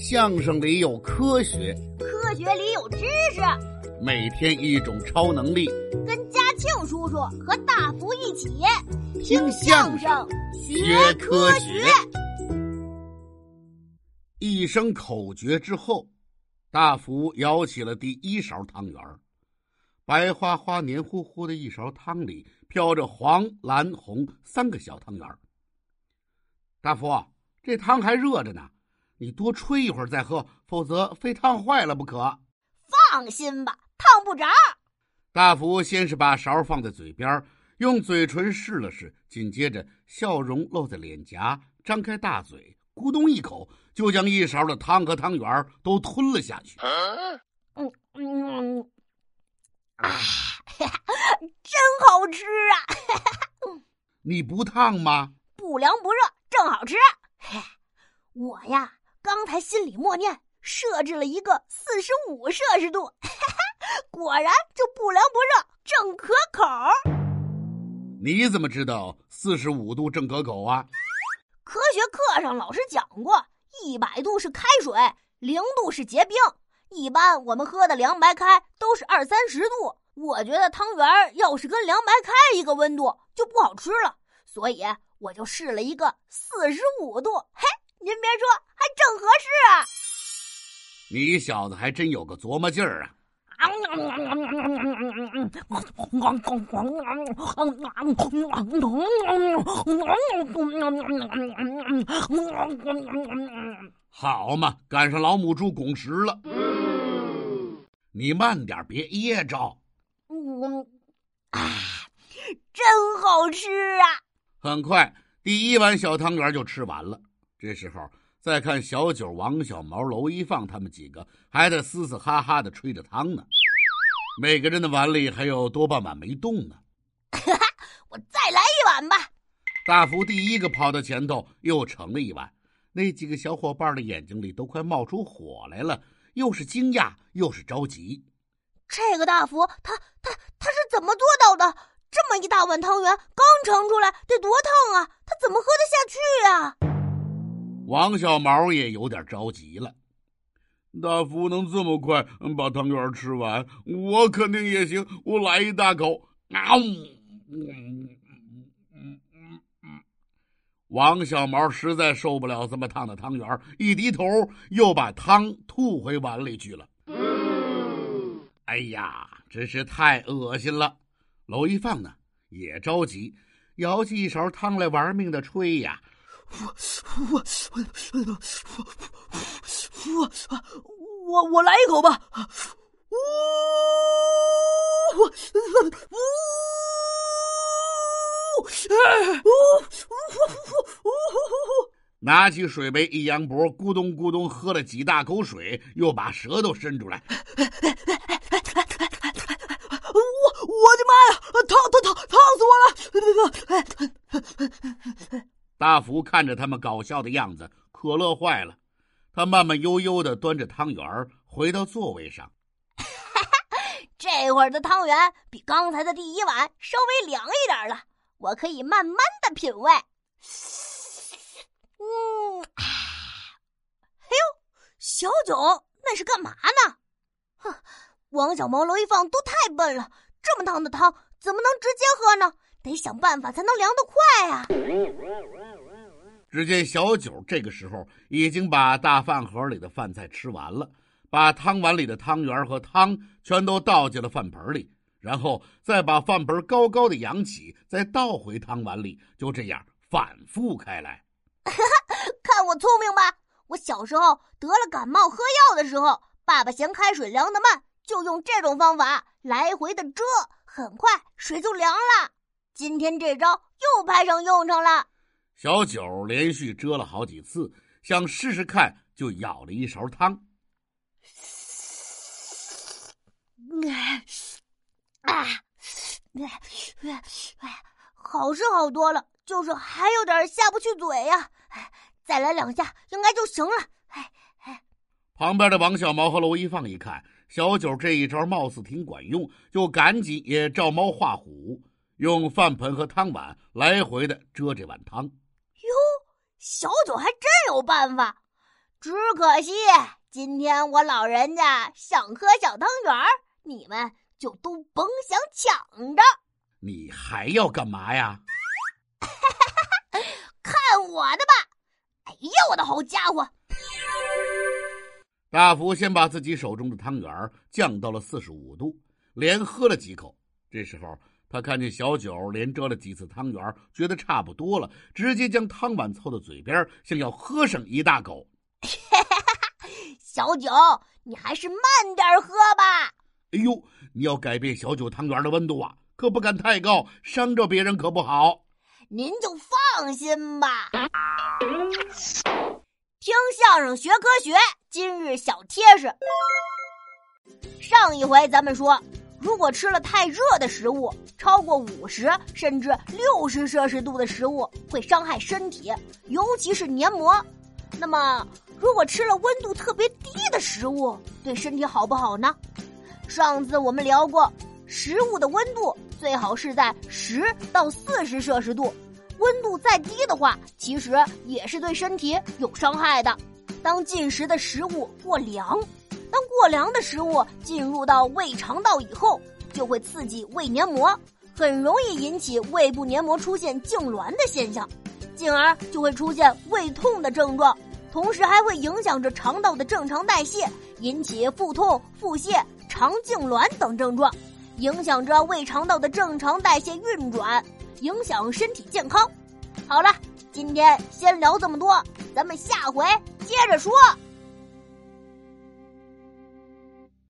相声里有科学，科学里有知识。每天一种超能力，跟嘉庆叔叔和大福一起听相声学科学。一声口诀之后，大福舀起了第一勺汤圆儿。白花花、黏糊糊的一勺汤里飘着黄、蓝、红三个小汤圆儿。大福，这汤还热着呢。你多吹一会儿再喝，否则非烫坏了不可。放心吧，烫不着。大福先是把勺放在嘴边，用嘴唇试了试，紧接着笑容露在脸颊，张开大嘴，咕咚一口就将一勺的汤和汤圆都吞了下去。嗯嗯啊，真好吃啊！你不烫吗？不凉不热，正好吃。我呀。刚才心里默念，设置了一个四十五摄氏度，哈哈果然就不凉不热，正可口。你怎么知道四十五度正可口啊？科学课上老师讲过，一百度是开水，零度是结冰。一般我们喝的凉白开都是二三十度。我觉得汤圆要是跟凉白开一个温度，就不好吃了，所以我就试了一个四十五度。嘿。您别说，还正！你小子还真有个琢磨劲儿啊！好嘛，赶上老母猪拱食了。你慢点，别噎着。嗯，啊，真好吃啊！很快，第一碗小汤圆就吃完了。这时候再看小九、王小毛、娄一放他们几个，还在嘶嘶哈哈的吹着汤呢。每个人的碗里还有多半碗没动呢。我再来一碗吧。大福第一个跑到前头，又盛了一碗。那几个小伙伴的眼睛里都快冒出火来了，又是惊讶又是着急。这个大福，他他他是怎么做到的？这么一大碗汤圆刚盛出来，得多烫啊！他怎么喝得下去呀？王小毛也有点着急了。大福能这么快把汤圆吃完，我肯定也行。我来一大口。啊呜！王小毛实在受不了这么烫的汤圆，一低头又把汤吐回碗里去了。哎呀，真是太恶心了！娄一放呢，也着急，舀起一勺汤来玩命的吹呀。我我我我我我来一口吧！呜呜呜呜呜呜呜！拿起水杯一扬脖，咕咚咕咚喝了几大口水，又把舌头伸出来。我我的妈呀！烫烫烫烫死我了！大福看着他们搞笑的样子，可乐坏了。他慢慢悠悠的端着汤圆回到座位上。这会儿的汤圆比刚才的第一碗稍微凉一点了，我可以慢慢的品味。嗯，哎呦，小九那是干嘛呢？哼，王小毛、罗一放都太笨了，这么烫的汤怎么能直接喝呢？得想办法才能凉得快啊！只见小九这个时候已经把大饭盒里的饭菜吃完了，把汤碗里的汤圆和汤全都倒进了饭盆里，然后再把饭盆高高的扬起，再倒回汤碗里，就这样反复开来。看我聪明吧！我小时候得了感冒喝药的时候，爸爸嫌开水凉得慢，就用这种方法来回的遮，很快水就凉了。今天这招又派上用场了。小九连续遮了好几次，想试试看，就舀了一勺汤。啊，好是好多了，就是还有点下不去嘴呀。再来两下应该就行了。旁边的王小毛和娄一放一看，小九这一招貌似挺管用，就赶紧也照猫画虎。用饭盆和汤碗来回的遮这碗汤。哟，小九还真有办法。只可惜今天我老人家想喝小汤圆儿，你们就都甭想抢着。你还要干嘛呀？看我的吧！哎呀，我的好家伙！大福先把自己手中的汤圆降到了四十五度，连喝了几口。这时候，他看见小九连折了几次汤圆，觉得差不多了，直接将汤碗凑到嘴边，想要喝上一大口。小九，你还是慢点喝吧。哎呦，你要改变小九汤圆的温度啊，可不敢太高，伤着别人可不好。您就放心吧。听相声学科学，今日小贴士。上一回咱们说，如果吃了太热的食物，超过五十甚至六十摄氏度的食物，会伤害身体，尤其是黏膜。那么，如果吃了温度特别低的食物，对身体好不好呢？上次我们聊过，食物的温度最好是在十到四十摄氏度。温度再低的话，其实也是对身体有伤害的。当进食的食物过凉，当过凉的食物进入到胃肠道以后，就会刺激胃黏膜，很容易引起胃部黏膜出现痉挛的现象，进而就会出现胃痛的症状，同时还会影响着肠道的正常代谢，引起腹痛、腹泻、肠痉挛等症状，影响着胃肠道的正常代谢运转。影响身体健康。好了，今天先聊这么多，咱们下回接着说。